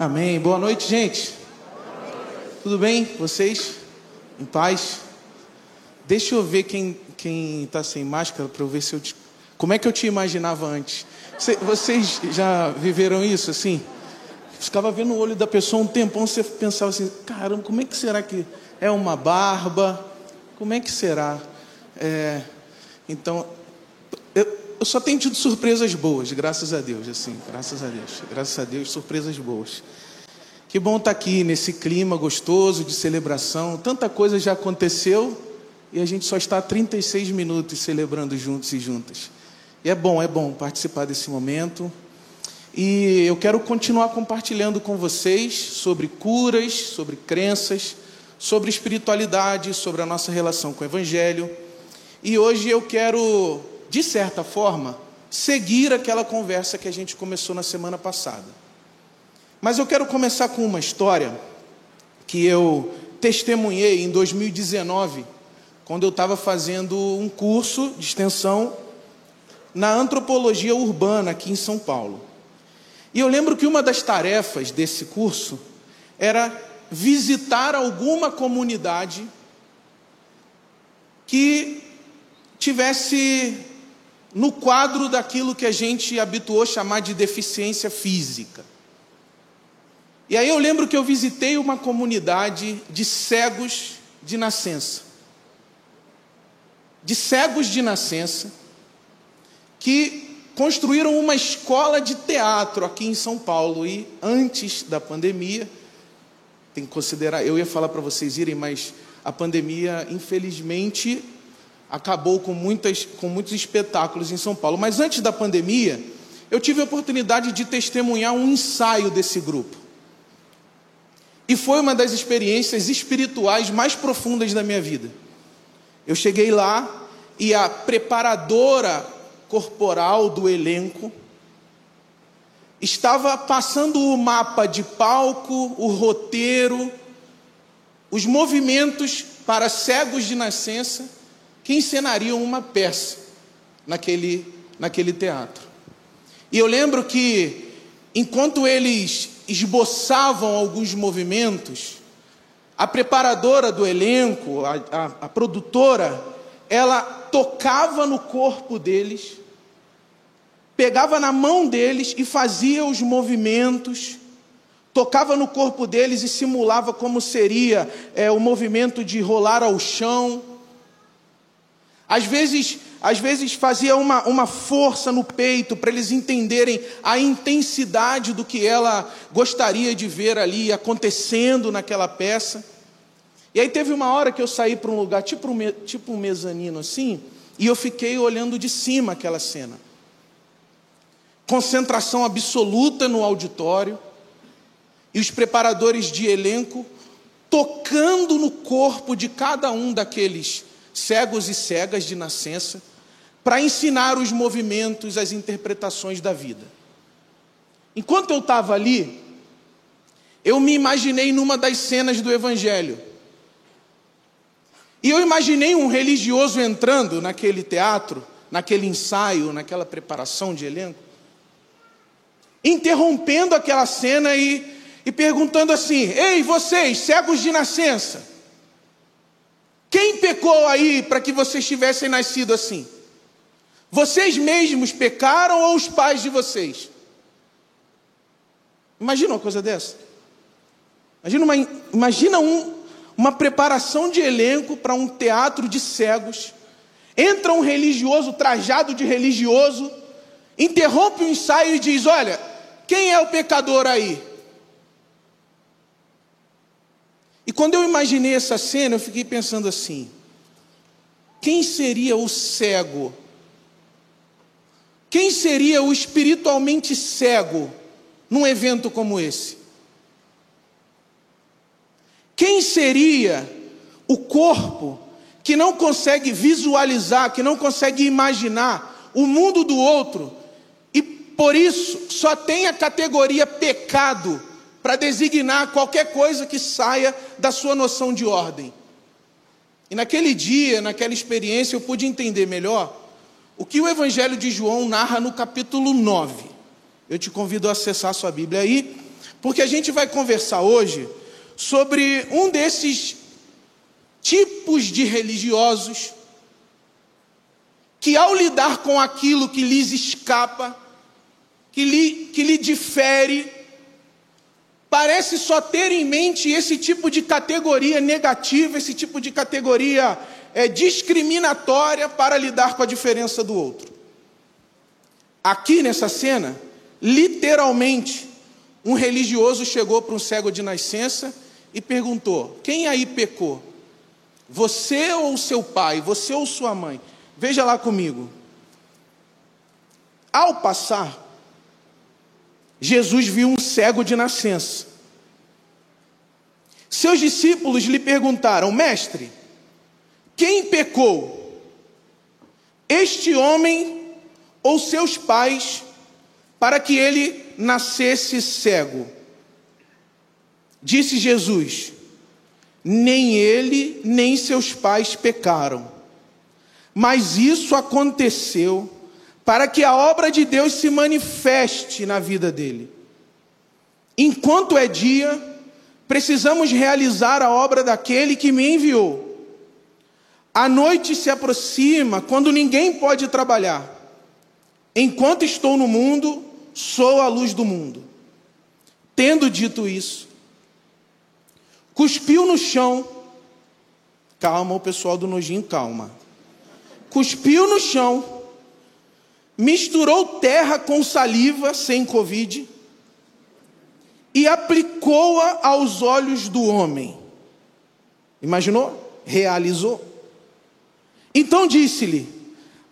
Amém. Boa noite, gente. Tudo bem? Vocês? Em paz? Deixa eu ver quem quem está sem máscara para eu ver se eu te... como é que eu te imaginava antes. Vocês já viveram isso assim? Ficava vendo o olho da pessoa um tempão, você pensava assim, caramba, como é que será que é uma barba? Como é que será? É... Então, eu, só tenho tido surpresas boas, graças a Deus, assim, graças a Deus, graças a Deus, surpresas boas. Que bom estar tá aqui nesse clima gostoso de celebração. Tanta coisa já aconteceu e a gente só está 36 minutos celebrando juntos e juntas. E é bom, é bom participar desse momento. E eu quero continuar compartilhando com vocês sobre curas, sobre crenças, sobre espiritualidade, sobre a nossa relação com o Evangelho. E hoje eu quero de certa forma, seguir aquela conversa que a gente começou na semana passada. Mas eu quero começar com uma história que eu testemunhei em 2019, quando eu estava fazendo um curso de extensão na antropologia urbana aqui em São Paulo. E eu lembro que uma das tarefas desse curso era visitar alguma comunidade que tivesse no quadro daquilo que a gente habituou chamar de deficiência física. E aí eu lembro que eu visitei uma comunidade de cegos de nascença. De cegos de nascença que construíram uma escola de teatro aqui em São Paulo e antes da pandemia, tem que considerar, eu ia falar para vocês irem, mas a pandemia infelizmente acabou com, muitas, com muitos espetáculos em São Paulo. Mas antes da pandemia, eu tive a oportunidade de testemunhar um ensaio desse grupo. E foi uma das experiências espirituais mais profundas da minha vida. Eu cheguei lá e a preparadora corporal do elenco estava passando o mapa de palco, o roteiro, os movimentos para cegos de nascença que encenariam uma peça naquele, naquele teatro. E eu lembro que, enquanto eles esboçavam alguns movimentos, a preparadora do elenco, a, a, a produtora, ela tocava no corpo deles, pegava na mão deles e fazia os movimentos, tocava no corpo deles e simulava como seria é, o movimento de rolar ao chão às vezes, às vezes fazia uma, uma força no peito para eles entenderem a intensidade do que ela gostaria de ver ali acontecendo naquela peça. E aí teve uma hora que eu saí para um lugar, tipo um, tipo um mezanino assim, e eu fiquei olhando de cima aquela cena. Concentração absoluta no auditório, e os preparadores de elenco tocando no corpo de cada um daqueles cegos e cegas de nascença, para ensinar os movimentos, as interpretações da vida. Enquanto eu estava ali, eu me imaginei numa das cenas do Evangelho. E eu imaginei um religioso entrando naquele teatro, naquele ensaio, naquela preparação de elenco, interrompendo aquela cena e, e perguntando assim: Ei, vocês, cegos de nascença, quem pecou aí para que vocês tivessem nascido assim? Vocês mesmos pecaram ou os pais de vocês? Imagina uma coisa dessa. Imagina uma, imagina um, uma preparação de elenco para um teatro de cegos. Entra um religioso trajado de religioso, interrompe o ensaio e diz: Olha, quem é o pecador aí? E quando eu imaginei essa cena, eu fiquei pensando assim: quem seria o cego? Quem seria o espiritualmente cego num evento como esse? Quem seria o corpo que não consegue visualizar, que não consegue imaginar o mundo do outro e por isso só tem a categoria pecado para designar qualquer coisa que saia da sua noção de ordem. E naquele dia, naquela experiência, eu pude entender melhor o que o Evangelho de João narra no capítulo 9. Eu te convido a acessar a sua Bíblia aí, porque a gente vai conversar hoje sobre um desses tipos de religiosos que, ao lidar com aquilo que lhes escapa, que lhe, que lhe difere, parece só ter em mente esse tipo de categoria negativa, esse tipo de categoria é, discriminatória para lidar com a diferença do outro. Aqui nessa cena, literalmente, um religioso chegou para um cego de nascença e perguntou: Quem aí pecou? Você ou seu pai? Você ou sua mãe? Veja lá comigo. Ao passar, Jesus viu um cego de nascença. Seus discípulos lhe perguntaram: Mestre, quem pecou? Este homem ou seus pais, para que ele nascesse cego? Disse Jesus: Nem ele, nem seus pais pecaram, mas isso aconteceu para que a obra de Deus se manifeste na vida dele. Enquanto é dia, precisamos realizar a obra daquele que me enviou. A noite se aproxima quando ninguém pode trabalhar. Enquanto estou no mundo, sou a luz do mundo. Tendo dito isso, cuspiu no chão. Calma, o pessoal do nojinho, calma. Cuspiu no chão misturou terra com saliva, sem Covid, e aplicou-a aos olhos do homem. Imaginou? Realizou. Então disse-lhe: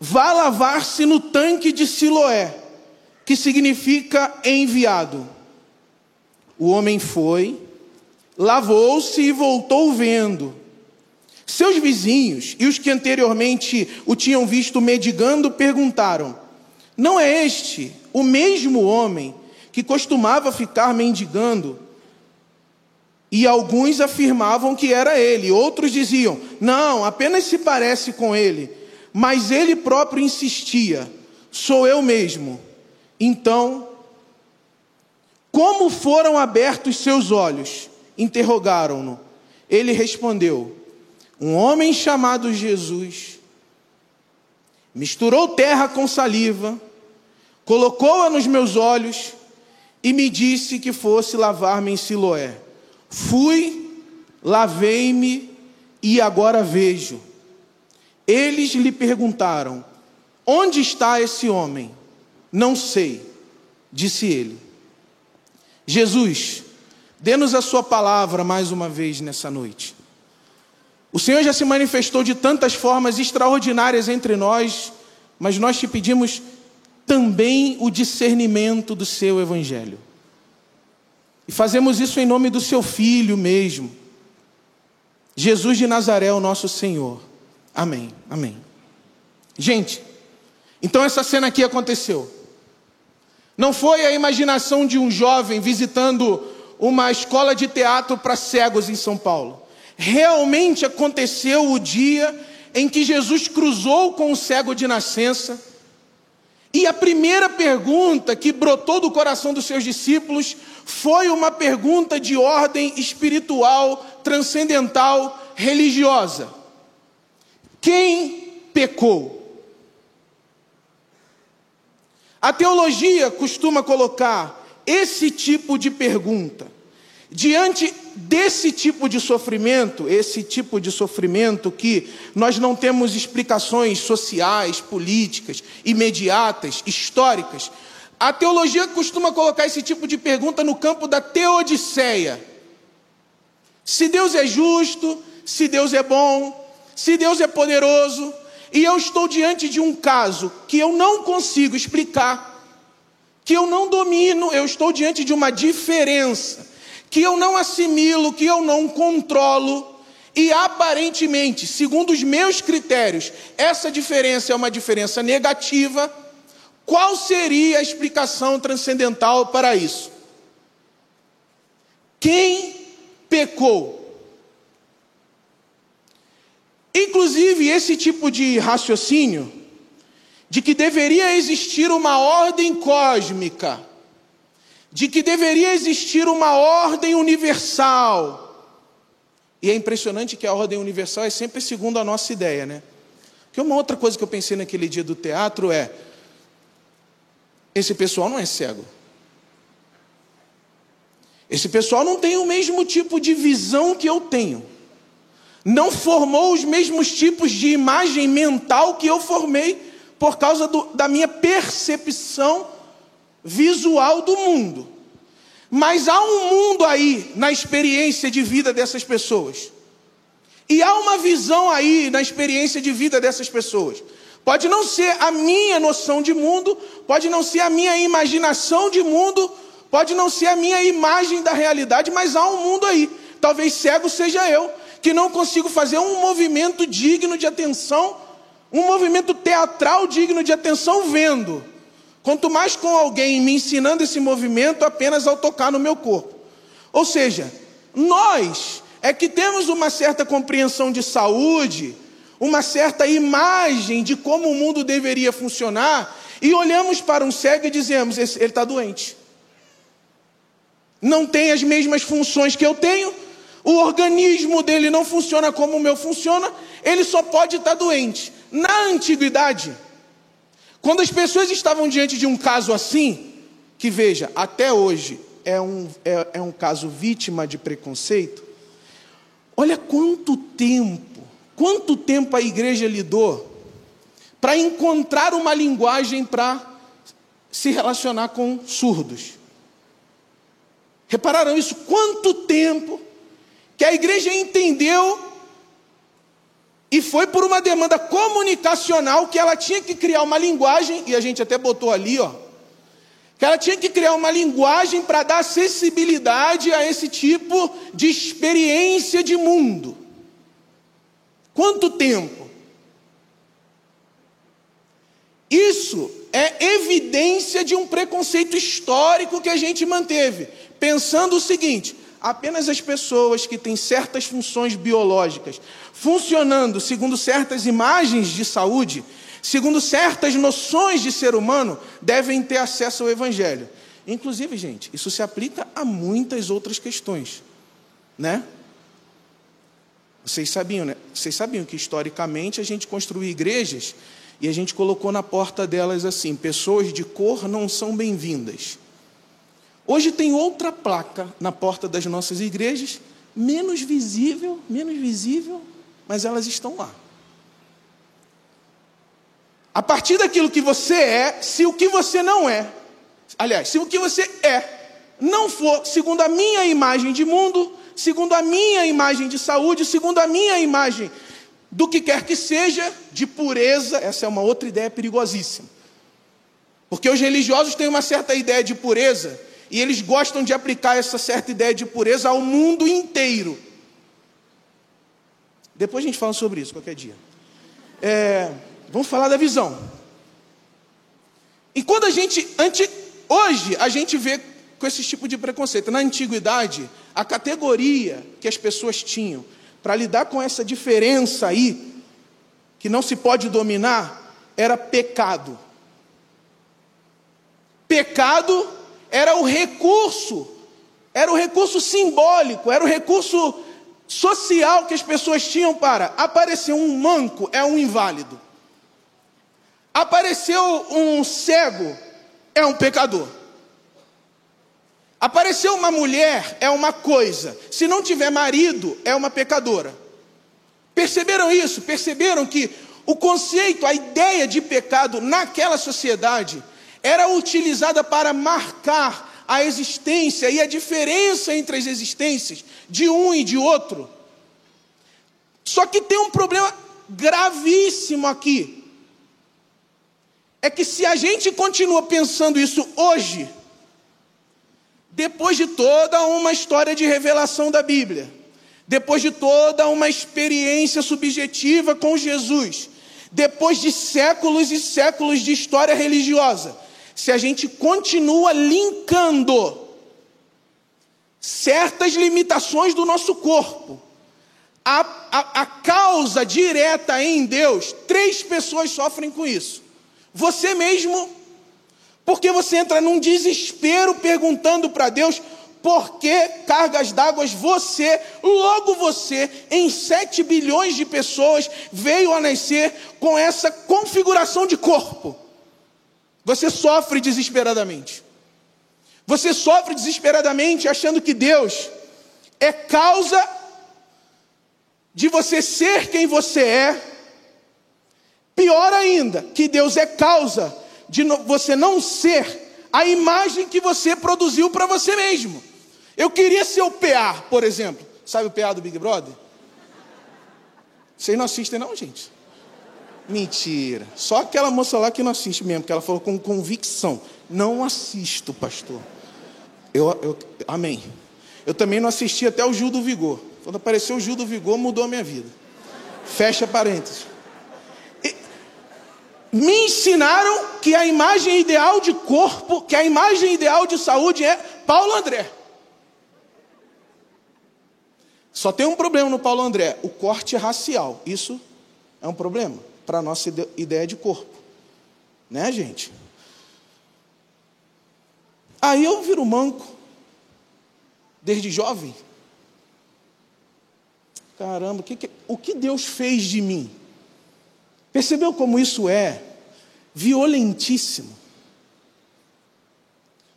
Vá lavar-se no tanque de Siloé, que significa enviado. O homem foi, lavou-se e voltou vendo. Seus vizinhos e os que anteriormente o tinham visto medigando perguntaram: não é este o mesmo homem que costumava ficar mendigando? E alguns afirmavam que era ele, outros diziam: não, apenas se parece com ele. Mas ele próprio insistia: sou eu mesmo. Então, como foram abertos seus olhos? Interrogaram-no. Ele respondeu: Um homem chamado Jesus misturou terra com saliva colocou-a nos meus olhos e me disse que fosse lavar-me em Siloé. Fui, lavei-me e agora vejo. Eles lhe perguntaram: Onde está esse homem? Não sei, disse ele. Jesus, dê-nos a sua palavra mais uma vez nessa noite. O Senhor já se manifestou de tantas formas extraordinárias entre nós, mas nós te pedimos também o discernimento do seu evangelho. E fazemos isso em nome do seu filho mesmo, Jesus de Nazaré, o nosso Senhor. Amém. Amém. Gente, então essa cena aqui aconteceu. Não foi a imaginação de um jovem visitando uma escola de teatro para cegos em São Paulo. Realmente aconteceu o dia em que Jesus cruzou com o cego de nascença e a primeira pergunta que brotou do coração dos seus discípulos foi uma pergunta de ordem espiritual, transcendental, religiosa: Quem pecou? A teologia costuma colocar esse tipo de pergunta Diante desse tipo de sofrimento, esse tipo de sofrimento que nós não temos explicações sociais, políticas, imediatas, históricas, a teologia costuma colocar esse tipo de pergunta no campo da teodiceia. Se Deus é justo, se Deus é bom, se Deus é poderoso, e eu estou diante de um caso que eu não consigo explicar, que eu não domino, eu estou diante de uma diferença que eu não assimilo, que eu não controlo, e aparentemente, segundo os meus critérios, essa diferença é uma diferença negativa, qual seria a explicação transcendental para isso? Quem pecou? Inclusive, esse tipo de raciocínio, de que deveria existir uma ordem cósmica, de que deveria existir uma ordem universal. E é impressionante que a ordem universal é sempre segundo a nossa ideia, né? Que uma outra coisa que eu pensei naquele dia do teatro é: esse pessoal não é cego. Esse pessoal não tem o mesmo tipo de visão que eu tenho. Não formou os mesmos tipos de imagem mental que eu formei por causa do, da minha percepção visual do mundo. Mas há um mundo aí na experiência de vida dessas pessoas. E há uma visão aí na experiência de vida dessas pessoas. Pode não ser a minha noção de mundo, pode não ser a minha imaginação de mundo, pode não ser a minha imagem da realidade, mas há um mundo aí. Talvez cego seja eu, que não consigo fazer um movimento digno de atenção, um movimento teatral digno de atenção vendo. Quanto mais com alguém me ensinando esse movimento apenas ao tocar no meu corpo. Ou seja, nós é que temos uma certa compreensão de saúde, uma certa imagem de como o mundo deveria funcionar, e olhamos para um cego e dizemos: ele está doente. Não tem as mesmas funções que eu tenho, o organismo dele não funciona como o meu funciona, ele só pode estar doente. Na antiguidade, quando as pessoas estavam diante de um caso assim, que veja, até hoje é um, é, é um caso vítima de preconceito, olha quanto tempo, quanto tempo a igreja lidou para encontrar uma linguagem para se relacionar com surdos. Repararam isso? Quanto tempo que a igreja entendeu e foi por uma demanda comunicacional que ela tinha que criar uma linguagem, e a gente até botou ali, ó, que ela tinha que criar uma linguagem para dar acessibilidade a esse tipo de experiência de mundo. Quanto tempo? Isso é evidência de um preconceito histórico que a gente manteve, pensando o seguinte: apenas as pessoas que têm certas funções biológicas funcionando segundo certas imagens de saúde, segundo certas noções de ser humano, devem ter acesso ao Evangelho. Inclusive, gente, isso se aplica a muitas outras questões, né? Vocês sabiam, né? Vocês sabiam que historicamente a gente construiu igrejas e a gente colocou na porta delas assim: pessoas de cor não são bem-vindas. Hoje tem outra placa na porta das nossas igrejas, menos visível, menos visível, mas elas estão lá. A partir daquilo que você é, se o que você não é, aliás, se o que você é não for segundo a minha imagem de mundo, segundo a minha imagem de saúde, segundo a minha imagem do que quer que seja, de pureza, essa é uma outra ideia perigosíssima. Porque os religiosos têm uma certa ideia de pureza e eles gostam de aplicar essa certa ideia de pureza ao mundo inteiro. Depois a gente fala sobre isso qualquer dia. É, vamos falar da visão. E quando a gente, ante, hoje, a gente vê com esse tipo de preconceito. Na antiguidade, a categoria que as pessoas tinham para lidar com essa diferença aí, que não se pode dominar, era pecado. Pecado era o recurso, era o recurso simbólico, era o recurso social que as pessoas tinham para aparecer um manco é um inválido. Apareceu um cego é um pecador. Apareceu uma mulher é uma coisa. Se não tiver marido é uma pecadora. Perceberam isso? Perceberam que o conceito, a ideia de pecado naquela sociedade era utilizada para marcar a existência e a diferença entre as existências de um e de outro. Só que tem um problema gravíssimo aqui. É que se a gente continua pensando isso hoje, depois de toda uma história de revelação da Bíblia, depois de toda uma experiência subjetiva com Jesus, depois de séculos e séculos de história religiosa, se a gente continua linkando certas limitações do nosso corpo, a, a, a, causa direta em Deus, três pessoas sofrem com isso. Você mesmo, Porque você entra num desespero perguntando para Deus por que cargas d'água você, logo você, em 7 bilhões de pessoas, veio a nascer com essa configuração de corpo. Você sofre desesperadamente. Você sofre desesperadamente achando que Deus é causa de você ser quem você é. Pior ainda, que Deus é causa de você não ser a imagem que você produziu para você mesmo. Eu queria ser o PA, por exemplo. Sabe o PA do Big Brother? Vocês não assistem, não, gente? Mentira. Só aquela moça lá que não assiste mesmo, que ela falou com convicção: Não assisto, pastor. Eu, eu, amém. Eu também não assisti até o Gil do Vigor. Quando apareceu o Gil do Vigor, mudou a minha vida. Fecha parênteses. E, me ensinaram que a imagem ideal de corpo, que a imagem ideal de saúde é Paulo André. Só tem um problema no Paulo André: o corte racial. Isso é um problema para a nossa ideia de corpo. Né, gente? Aí eu viro manco, desde jovem. Caramba, o que, o que Deus fez de mim? Percebeu como isso é violentíssimo?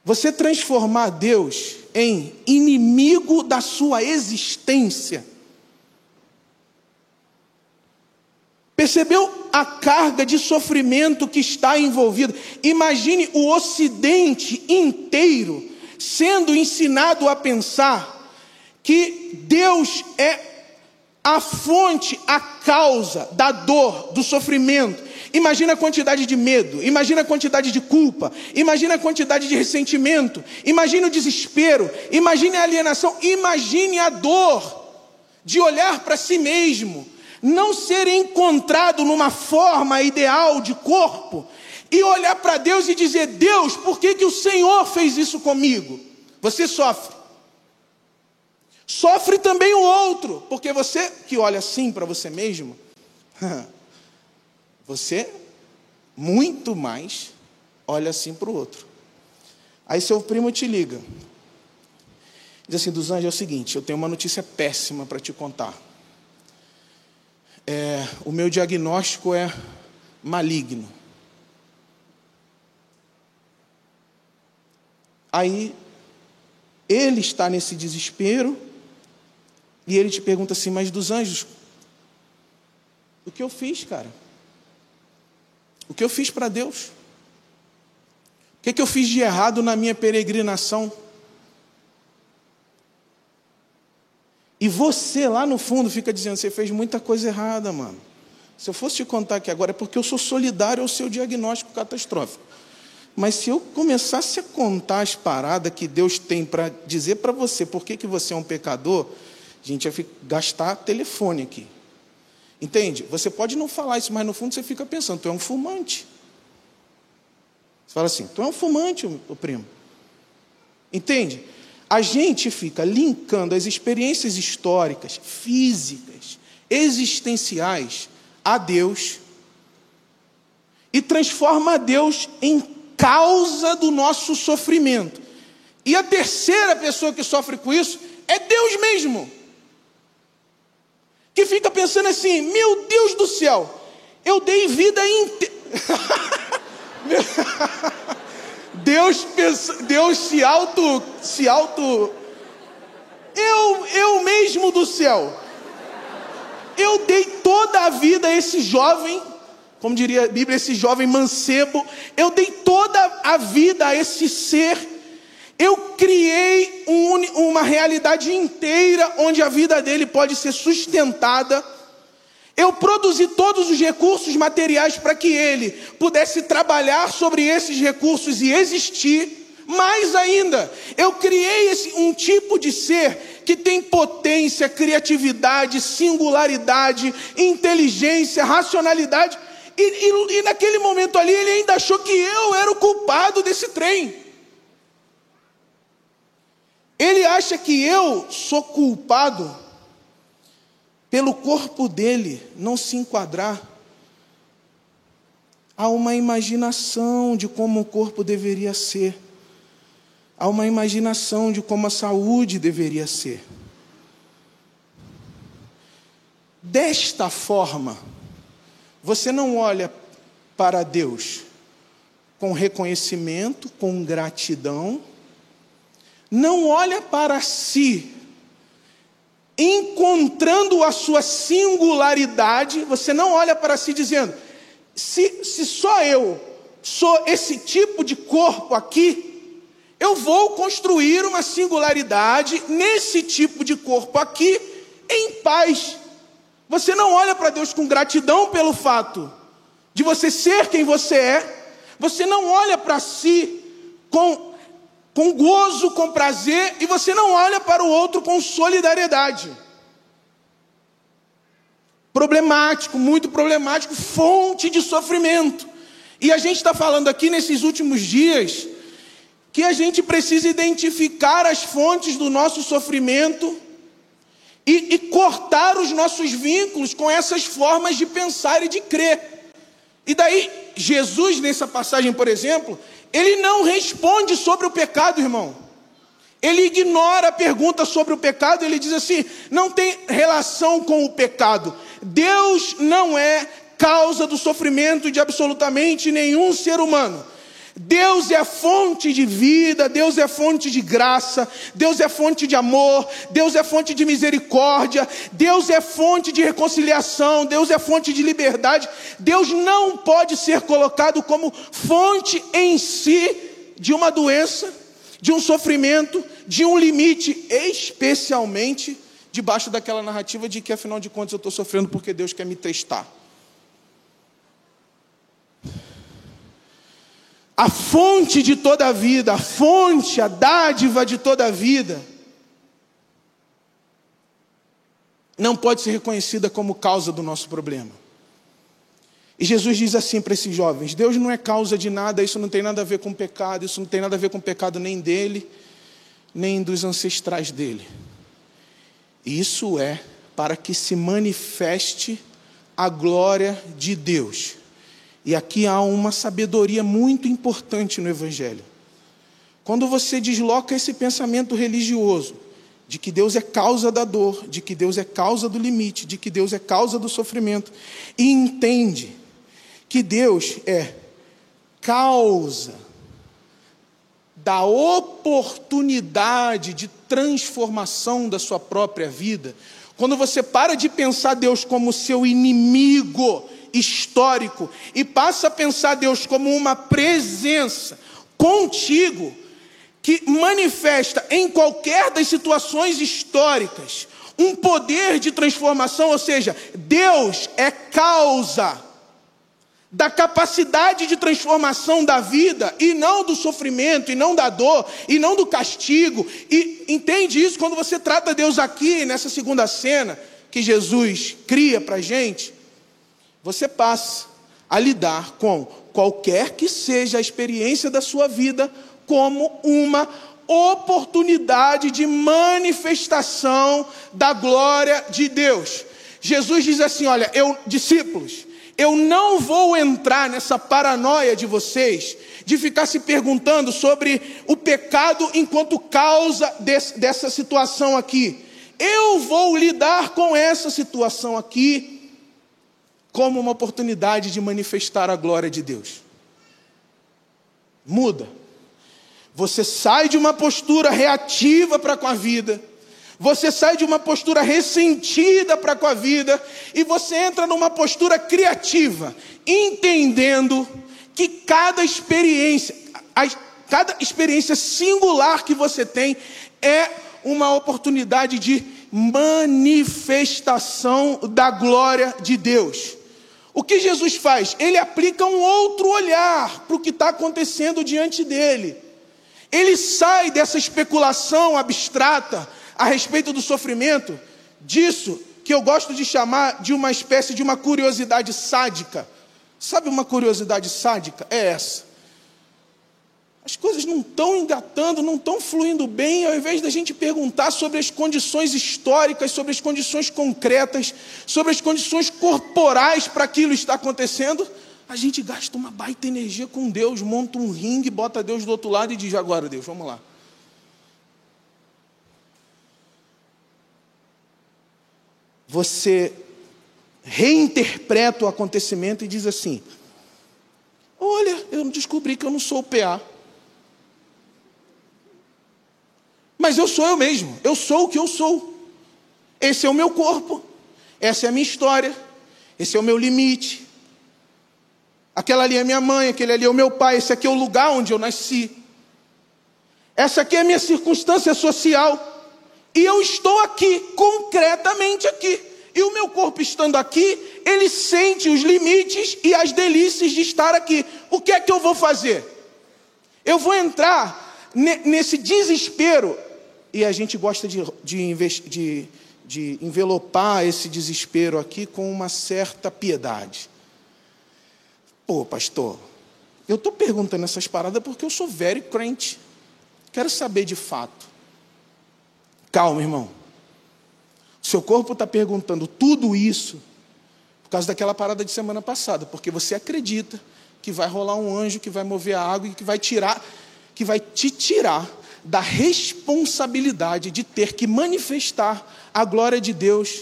Você transformar Deus em inimigo da sua existência. Percebeu a carga de sofrimento que está envolvida? Imagine o Ocidente inteiro sendo ensinado a pensar que Deus é a fonte, a causa da dor, do sofrimento, Imagina a quantidade de medo, imagina a quantidade de culpa, imagina a quantidade de ressentimento, imagine o desespero, imagine a alienação, imagine a dor de olhar para si mesmo, não ser encontrado numa forma ideal de corpo e olhar para Deus e dizer: Deus, por que, que o Senhor fez isso comigo? Você sofre. Sofre também o outro, porque você que olha assim para você mesmo, Você, muito mais, olha assim para o outro. Aí seu primo te liga. Diz assim, dos anjos, é o seguinte, eu tenho uma notícia péssima para te contar. É, o meu diagnóstico é maligno. Aí ele está nesse desespero e ele te pergunta assim: Mas dos anjos, o que eu fiz, cara? O que eu fiz para Deus? O que, que eu fiz de errado na minha peregrinação? E você lá no fundo fica dizendo: você fez muita coisa errada, mano. Se eu fosse te contar aqui agora, é porque eu sou solidário ao seu diagnóstico catastrófico. Mas se eu começasse a contar as paradas que Deus tem para dizer para você por que, que você é um pecador, a gente ia gastar telefone aqui. Entende? Você pode não falar isso, mas no fundo você fica pensando, tu é um fumante. Você fala assim, tu é um fumante, o primo. Entende? A gente fica linkando as experiências históricas, físicas, existenciais a Deus e transforma Deus em causa do nosso sofrimento. E a terceira pessoa que sofre com isso é Deus mesmo que fica pensando assim: meu Deus do céu, eu dei vida inteira. Deus, Deus se auto, se auto, eu, eu mesmo do céu, eu dei toda a vida a esse jovem, como diria a Bíblia, esse jovem mancebo, eu dei toda a vida a esse ser. Eu criei um, uma realidade inteira onde a vida dele pode ser sustentada. Eu produzi todos os recursos materiais para que ele pudesse trabalhar sobre esses recursos e existir. Mais ainda, eu criei esse, um tipo de ser que tem potência, criatividade, singularidade, inteligência, racionalidade. E, e, e naquele momento ali ele ainda achou que eu era o culpado desse trem. Ele acha que eu sou culpado pelo corpo dele não se enquadrar Há uma imaginação de como o corpo deveria ser. Há uma imaginação de como a saúde deveria ser. Desta forma, você não olha para Deus com reconhecimento, com gratidão, não olha para si, encontrando a sua singularidade, você não olha para si dizendo, se, se só eu sou esse tipo de corpo aqui, eu vou construir uma singularidade nesse tipo de corpo aqui, em paz. Você não olha para Deus com gratidão pelo fato de você ser quem você é, você não olha para si com, com gozo, com prazer, e você não olha para o outro com solidariedade. Problemático, muito problemático, fonte de sofrimento. E a gente está falando aqui nesses últimos dias que a gente precisa identificar as fontes do nosso sofrimento e, e, cortar os nossos vínculos com essas formas de pensar e de crer. E daí, Jesus, nessa passagem, por exemplo, ele não responde sobre o pecado, irmão. Ele ignora a pergunta sobre o pecado, ele diz assim: não tem relação com o pecado. Deus não é causa do sofrimento de absolutamente nenhum ser humano. Deus é fonte de vida, Deus é fonte de graça, Deus é fonte de amor, Deus é fonte de misericórdia, Deus é fonte de reconciliação, Deus é fonte de liberdade. Deus não pode ser colocado como fonte em si de uma doença, de um sofrimento, de um limite, especialmente debaixo daquela narrativa de que afinal de contas eu estou sofrendo porque Deus quer me testar. A fonte de toda a vida, a fonte, a dádiva de toda a vida, não pode ser reconhecida como causa do nosso problema. E Jesus diz assim para esses jovens: Deus não é causa de nada, isso não tem nada a ver com pecado, isso não tem nada a ver com pecado nem dele, nem dos ancestrais dele. Isso é para que se manifeste a glória de Deus e aqui há uma sabedoria muito importante no Evangelho. Quando você desloca esse pensamento religioso, de que Deus é causa da dor, de que Deus é causa do limite, de que Deus é causa do sofrimento, e entende que Deus é causa da oportunidade de transformação da sua própria vida, quando você para de pensar Deus como seu inimigo, histórico e passa a pensar Deus como uma presença contigo que manifesta em qualquer das situações históricas um poder de transformação, ou seja, Deus é causa da capacidade de transformação da vida e não do sofrimento, e não da dor, e não do castigo. E entende isso quando você trata Deus aqui nessa segunda cena que Jesus cria para a gente? Você passa a lidar com qualquer que seja a experiência da sua vida como uma oportunidade de manifestação da glória de Deus. Jesus diz assim: Olha, eu, discípulos, eu não vou entrar nessa paranoia de vocês de ficar se perguntando sobre o pecado enquanto causa dessa situação aqui. Eu vou lidar com essa situação aqui como uma oportunidade de manifestar a glória de Deus. Muda. Você sai de uma postura reativa para com a vida, você sai de uma postura ressentida para com a vida, e você entra numa postura criativa, entendendo que cada experiência, cada experiência singular que você tem é uma oportunidade de manifestação da glória de Deus. O que Jesus faz? Ele aplica um outro olhar para o que está acontecendo diante dele. Ele sai dessa especulação abstrata a respeito do sofrimento, disso que eu gosto de chamar de uma espécie de uma curiosidade sádica. Sabe uma curiosidade sádica? É essa as coisas não estão engatando, não estão fluindo bem, ao invés da gente perguntar sobre as condições históricas, sobre as condições concretas, sobre as condições corporais para aquilo estar acontecendo, a gente gasta uma baita energia com Deus, monta um ringue, bota Deus do outro lado e diz: agora, Deus, vamos lá. Você reinterpreta o acontecimento e diz assim: Olha, eu descobri que eu não sou o PA. Mas eu sou eu mesmo, eu sou o que eu sou. Esse é o meu corpo, essa é a minha história, esse é o meu limite. Aquela ali é minha mãe, aquele ali é o meu pai, esse aqui é o lugar onde eu nasci. Essa aqui é a minha circunstância social. E eu estou aqui, concretamente aqui. E o meu corpo estando aqui, ele sente os limites e as delícias de estar aqui. O que é que eu vou fazer? Eu vou entrar nesse desespero e a gente gosta de, de, de, de envelopar esse desespero aqui com uma certa piedade. Pô, pastor, eu estou perguntando essas paradas porque eu sou velho crente. Quero saber de fato. Calma, irmão. Seu corpo está perguntando tudo isso por causa daquela parada de semana passada, porque você acredita que vai rolar um anjo que vai mover a água e que vai tirar, que vai te tirar da responsabilidade de ter que manifestar a glória de Deus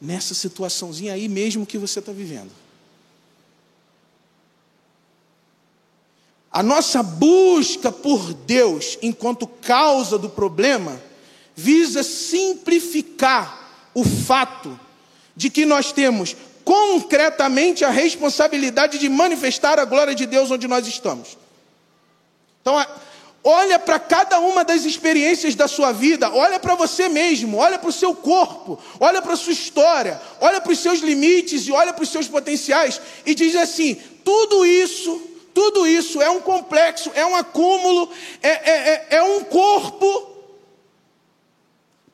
nessa situaçãozinha aí mesmo que você está vivendo. A nossa busca por Deus enquanto causa do problema visa simplificar o fato de que nós temos concretamente a responsabilidade de manifestar a glória de Deus onde nós estamos. Então, Olha para cada uma das experiências da sua vida, olha para você mesmo, olha para o seu corpo, olha para a sua história, olha para os seus limites e olha para os seus potenciais e diz assim: tudo isso, tudo isso é um complexo, é um acúmulo, é, é, é, é um corpo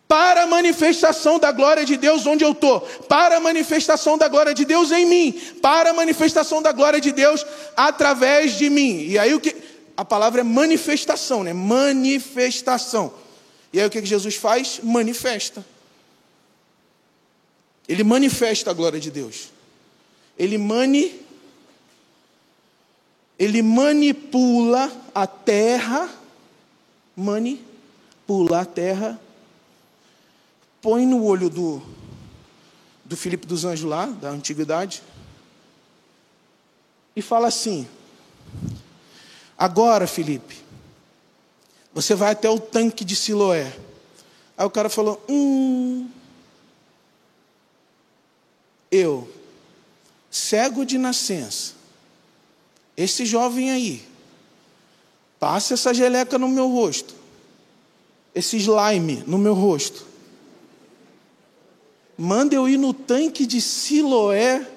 para a manifestação da glória de Deus onde eu estou, para a manifestação da glória de Deus em mim, para a manifestação da glória de Deus através de mim. E aí o que a palavra é manifestação, né? Manifestação. E aí o que Jesus faz? Manifesta. Ele manifesta a glória de Deus. Ele mani ele manipula a terra, manipula a terra, põe no olho do do Filipe dos Anjos lá, da antiguidade, e fala assim: Agora, Felipe, você vai até o tanque de Siloé. Aí o cara falou: Hum, eu, cego de nascença, esse jovem aí, passa essa geleca no meu rosto, esse slime no meu rosto, manda eu ir no tanque de Siloé.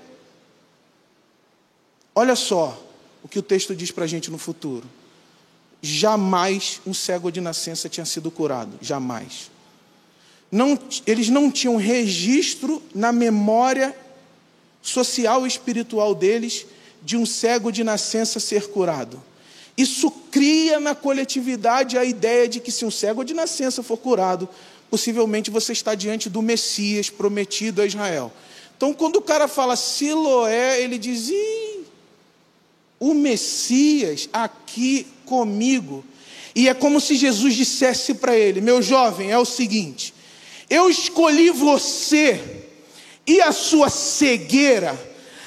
Olha só, o que o texto diz para a gente no futuro. Jamais um cego de nascença tinha sido curado, jamais. Não, eles não tinham registro na memória social e espiritual deles de um cego de nascença ser curado. Isso cria na coletividade a ideia de que se um cego de nascença for curado, possivelmente você está diante do Messias prometido a Israel. Então, quando o cara fala Siloé, ele diz: Ih, o Messias aqui comigo. E é como se Jesus dissesse para ele: Meu jovem, é o seguinte, eu escolhi você e a sua cegueira,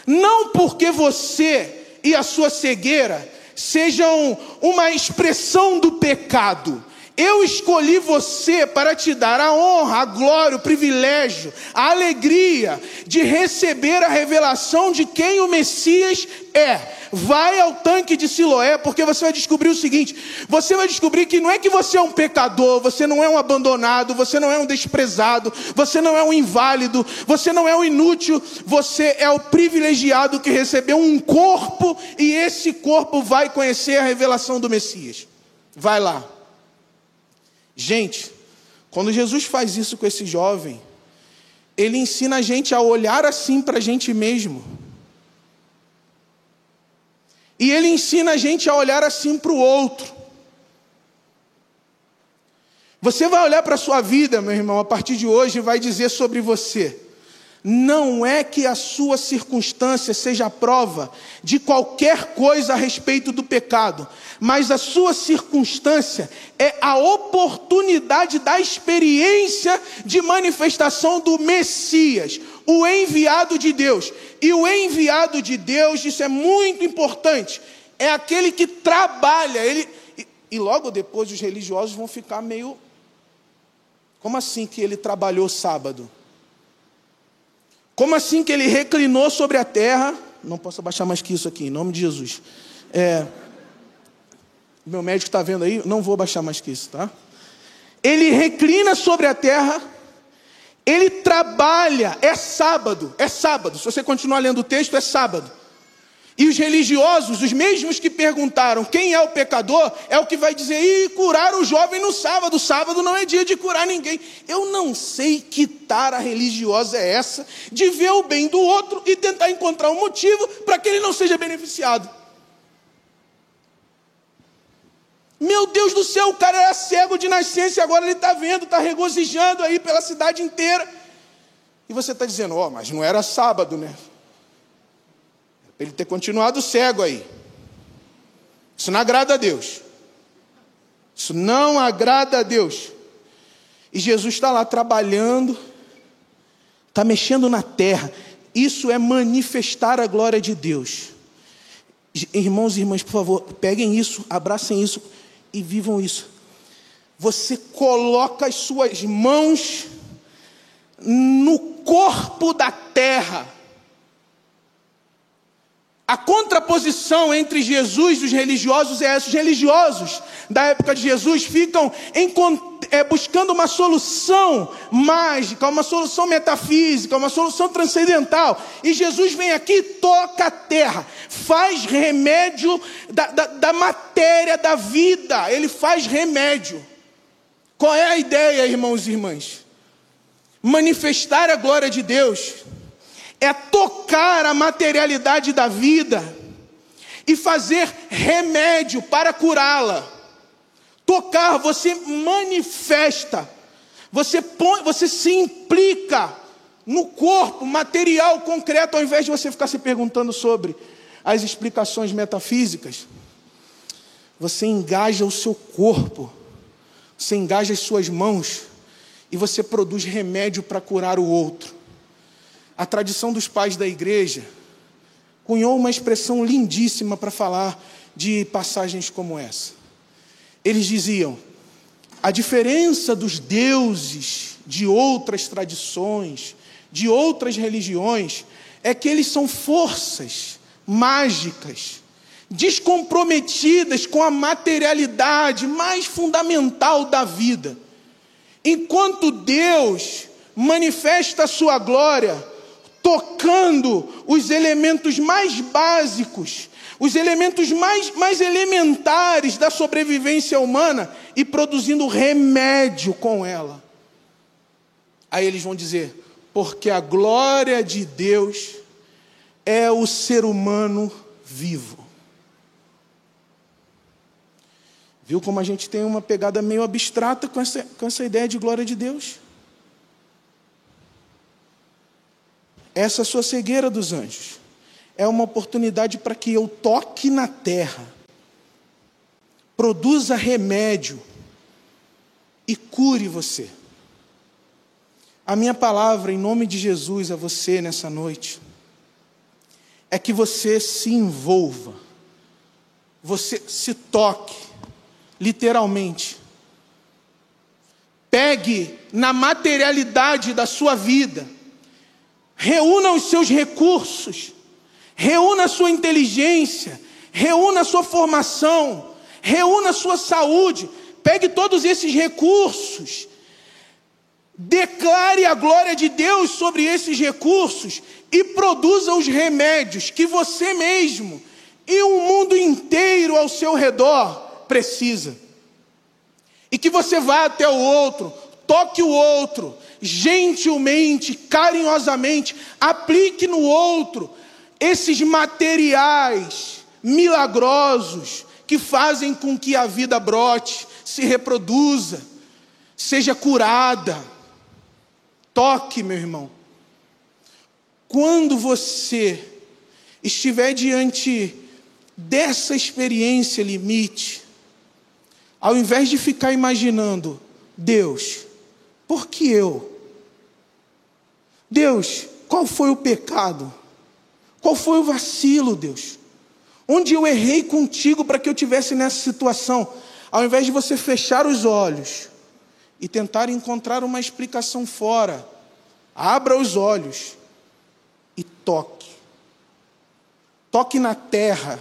não porque você e a sua cegueira sejam uma expressão do pecado, eu escolhi você para te dar a honra, a glória, o privilégio, a alegria de receber a revelação de quem o Messias é. Vai ao tanque de Siloé, porque você vai descobrir o seguinte: você vai descobrir que não é que você é um pecador, você não é um abandonado, você não é um desprezado, você não é um inválido, você não é um inútil, você é o privilegiado que recebeu um corpo e esse corpo vai conhecer a revelação do Messias. Vai lá. Gente, quando Jesus faz isso com esse jovem, ele ensina a gente a olhar assim para a gente mesmo. E ele ensina a gente a olhar assim para o outro. Você vai olhar para a sua vida, meu irmão, a partir de hoje, e vai dizer sobre você: não é que a sua circunstância seja a prova de qualquer coisa a respeito do pecado, mas a sua circunstância é a oportunidade da experiência de manifestação do Messias, o enviado de Deus. E o enviado de Deus, isso é muito importante, é aquele que trabalha, ele e, logo depois os religiosos vão ficar meio como assim que ele trabalhou sábado? Como assim que ele reclinou sobre a terra? Não posso abaixar mais que isso aqui, em nome de Jesus. É, meu médico está vendo aí, não vou abaixar mais que isso, tá? Ele reclina sobre a terra, ele trabalha, é sábado, é sábado. Se você continuar lendo o texto, é sábado. E os religiosos, os mesmos que perguntaram quem é o pecador, é o que vai dizer, e curar o jovem no sábado. Sábado não é dia de curar ninguém. Eu não sei que tara religiosa é essa de ver o bem do outro e tentar encontrar um motivo para que ele não seja beneficiado. Meu Deus do céu, o cara era cego de nascença e agora ele está vendo, está regozijando aí pela cidade inteira. E você está dizendo, ó, oh, mas não era sábado, né? Ele ter continuado cego aí. Isso não agrada a Deus. Isso não agrada a Deus. E Jesus está lá trabalhando, está mexendo na terra. Isso é manifestar a glória de Deus. Irmãos e irmãs, por favor, peguem isso, abracem isso e vivam isso. Você coloca as suas mãos no corpo da terra a contraposição entre Jesus e os religiosos é essa. Os religiosos da época de Jesus ficam em, é, buscando uma solução mágica, uma solução metafísica, uma solução transcendental. E Jesus vem aqui, toca a terra, faz remédio da, da, da matéria da vida. Ele faz remédio. Qual é a ideia, irmãos e irmãs? Manifestar a glória de Deus é tocar a materialidade da vida e fazer remédio para curá-la. Tocar, você manifesta, você põe, você se implica no corpo material concreto, ao invés de você ficar se perguntando sobre as explicações metafísicas. Você engaja o seu corpo, você engaja as suas mãos e você produz remédio para curar o outro a tradição dos pais da igreja cunhou uma expressão lindíssima para falar de passagens como essa. Eles diziam: a diferença dos deuses de outras tradições, de outras religiões, é que eles são forças mágicas, descomprometidas com a materialidade mais fundamental da vida. Enquanto Deus manifesta a sua glória tocando os elementos mais básicos, os elementos mais, mais elementares da sobrevivência humana e produzindo remédio com ela. Aí eles vão dizer: porque a glória de Deus é o ser humano vivo. Viu como a gente tem uma pegada meio abstrata com essa, com essa ideia de glória de Deus? Essa sua cegueira dos anjos é uma oportunidade para que eu toque na terra, produza remédio e cure você. A minha palavra em nome de Jesus a você nessa noite é que você se envolva, você se toque, literalmente. Pegue na materialidade da sua vida reúna os seus recursos, reúna a sua inteligência, reúna a sua formação, reúna a sua saúde, pegue todos esses recursos, declare a glória de Deus sobre esses recursos e produza os remédios que você mesmo e o mundo inteiro ao seu redor precisa. E que você vá até o outro, toque o outro, gentilmente, carinhosamente, aplique no outro esses materiais milagrosos que fazem com que a vida brote, se reproduza, seja curada. Toque, meu irmão. quando você estiver diante dessa experiência limite, ao invés de ficar imaginando, Deus, por que eu? Deus, qual foi o pecado? Qual foi o vacilo, Deus? Onde eu errei contigo para que eu tivesse nessa situação? Ao invés de você fechar os olhos e tentar encontrar uma explicação fora, abra os olhos e toque. Toque na terra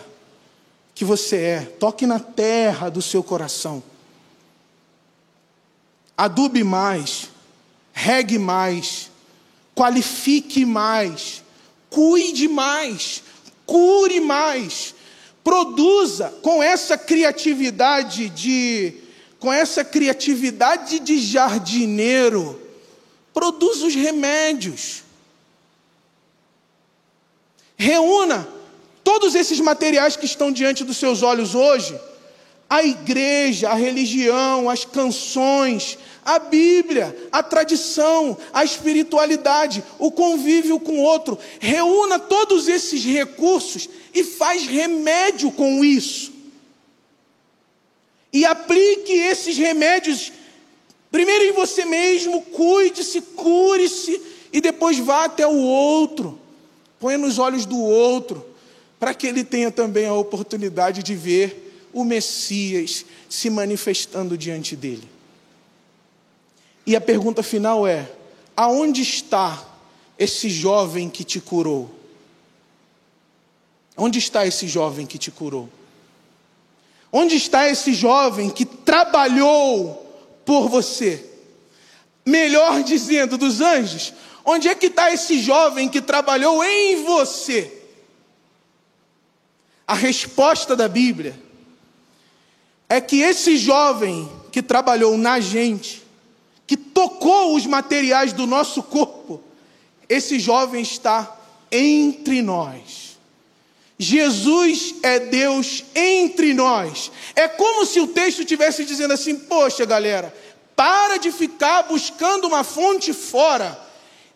que você é, toque na terra do seu coração. Adube mais, regue mais, qualifique mais, cuide mais, cure mais, produza com essa criatividade de com essa criatividade de jardineiro, produza os remédios. Reúna todos esses materiais que estão diante dos seus olhos hoje, a igreja, a religião, as canções, a Bíblia, a tradição, a espiritualidade, o convívio com o outro. Reúna todos esses recursos e faz remédio com isso. E aplique esses remédios primeiro em você mesmo, cuide-se, cure-se e depois vá até o outro. Põe nos olhos do outro, para que ele tenha também a oportunidade de ver o Messias se manifestando diante dele. E a pergunta final é: aonde está esse jovem que te curou? Onde está esse jovem que te curou? Onde está esse jovem que trabalhou por você? Melhor dizendo, dos anjos, onde é que está esse jovem que trabalhou em você? A resposta da Bíblia é que esse jovem que trabalhou na gente, que tocou os materiais do nosso corpo, esse jovem está entre nós. Jesus é Deus entre nós. É como se o texto estivesse dizendo assim: poxa, galera, para de ficar buscando uma fonte fora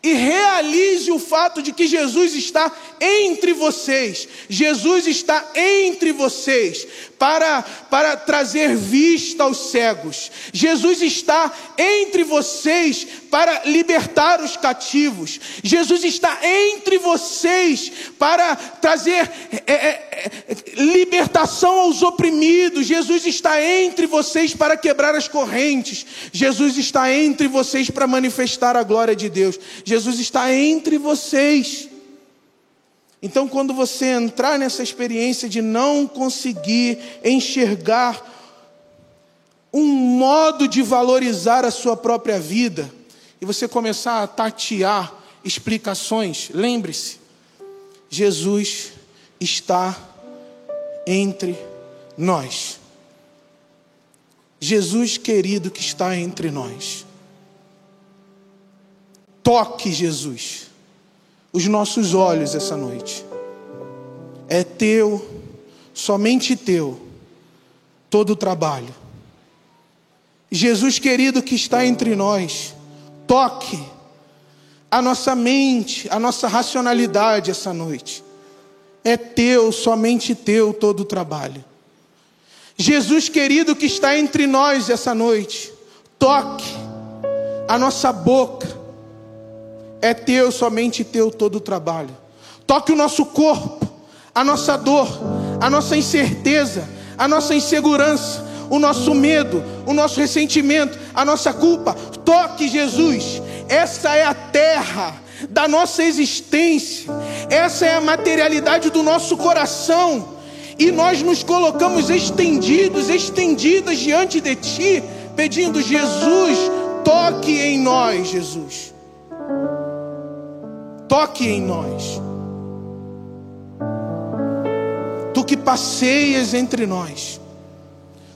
e realize o fato de que Jesus está entre vocês. Jesus está entre vocês para, para trazer vista aos cegos. Jesus está entre vocês para libertar os cativos. Jesus está entre vocês para trazer é, é, é, libertação aos oprimidos. Jesus está entre vocês para quebrar as correntes. Jesus está entre vocês para manifestar a glória de Deus. Jesus está entre vocês. Então, quando você entrar nessa experiência de não conseguir enxergar um modo de valorizar a sua própria vida, e você começar a tatear explicações, lembre-se, Jesus está entre nós. Jesus querido que está entre nós. Toque Jesus os nossos olhos essa noite. É teu, somente teu, todo o trabalho. Jesus querido que está entre nós, toque a nossa mente, a nossa racionalidade essa noite. É teu, somente teu todo o trabalho. Jesus querido que está entre nós essa noite, toque a nossa boca. É teu, somente teu todo o trabalho. Toque o nosso corpo, a nossa dor, a nossa incerteza, a nossa insegurança, o nosso medo, o nosso ressentimento, a nossa culpa. Toque Jesus. Essa é a terra da nossa existência. Essa é a materialidade do nosso coração. E nós nos colocamos estendidos, estendidas diante de Ti, pedindo: Jesus, toque em nós, Jesus. Toque em nós. Tu que passeias entre nós.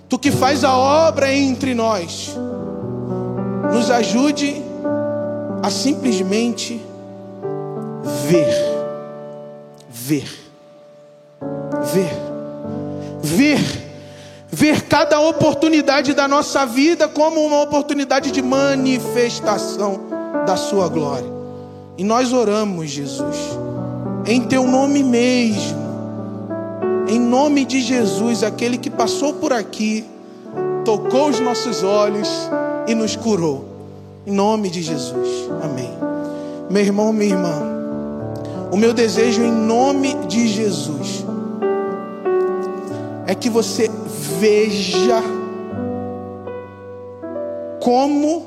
Tu que faz a obra entre nós, nos ajude a simplesmente ver, ver, ver, ver, ver cada oportunidade da nossa vida como uma oportunidade de manifestação da Sua glória. E nós oramos, Jesus, em teu nome mesmo, em nome de Jesus, aquele que passou por aqui, tocou os nossos olhos e nos curou. Em nome de Jesus. Amém. Meu irmão, minha irmã, o meu desejo em nome de Jesus é que você veja como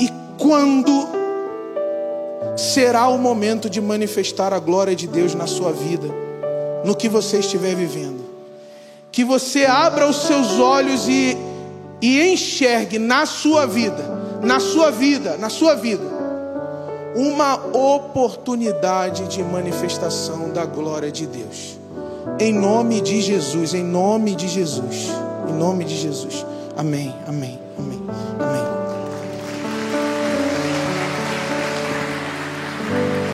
e quando será o momento de manifestar a glória de Deus na sua vida, no que você estiver vivendo. Que você abra os seus olhos e, e enxergue na sua vida, na sua vida, na sua vida, uma oportunidade de manifestação da glória de Deus. Em nome de Jesus, em nome de Jesus, em nome de Jesus. Amém, amém.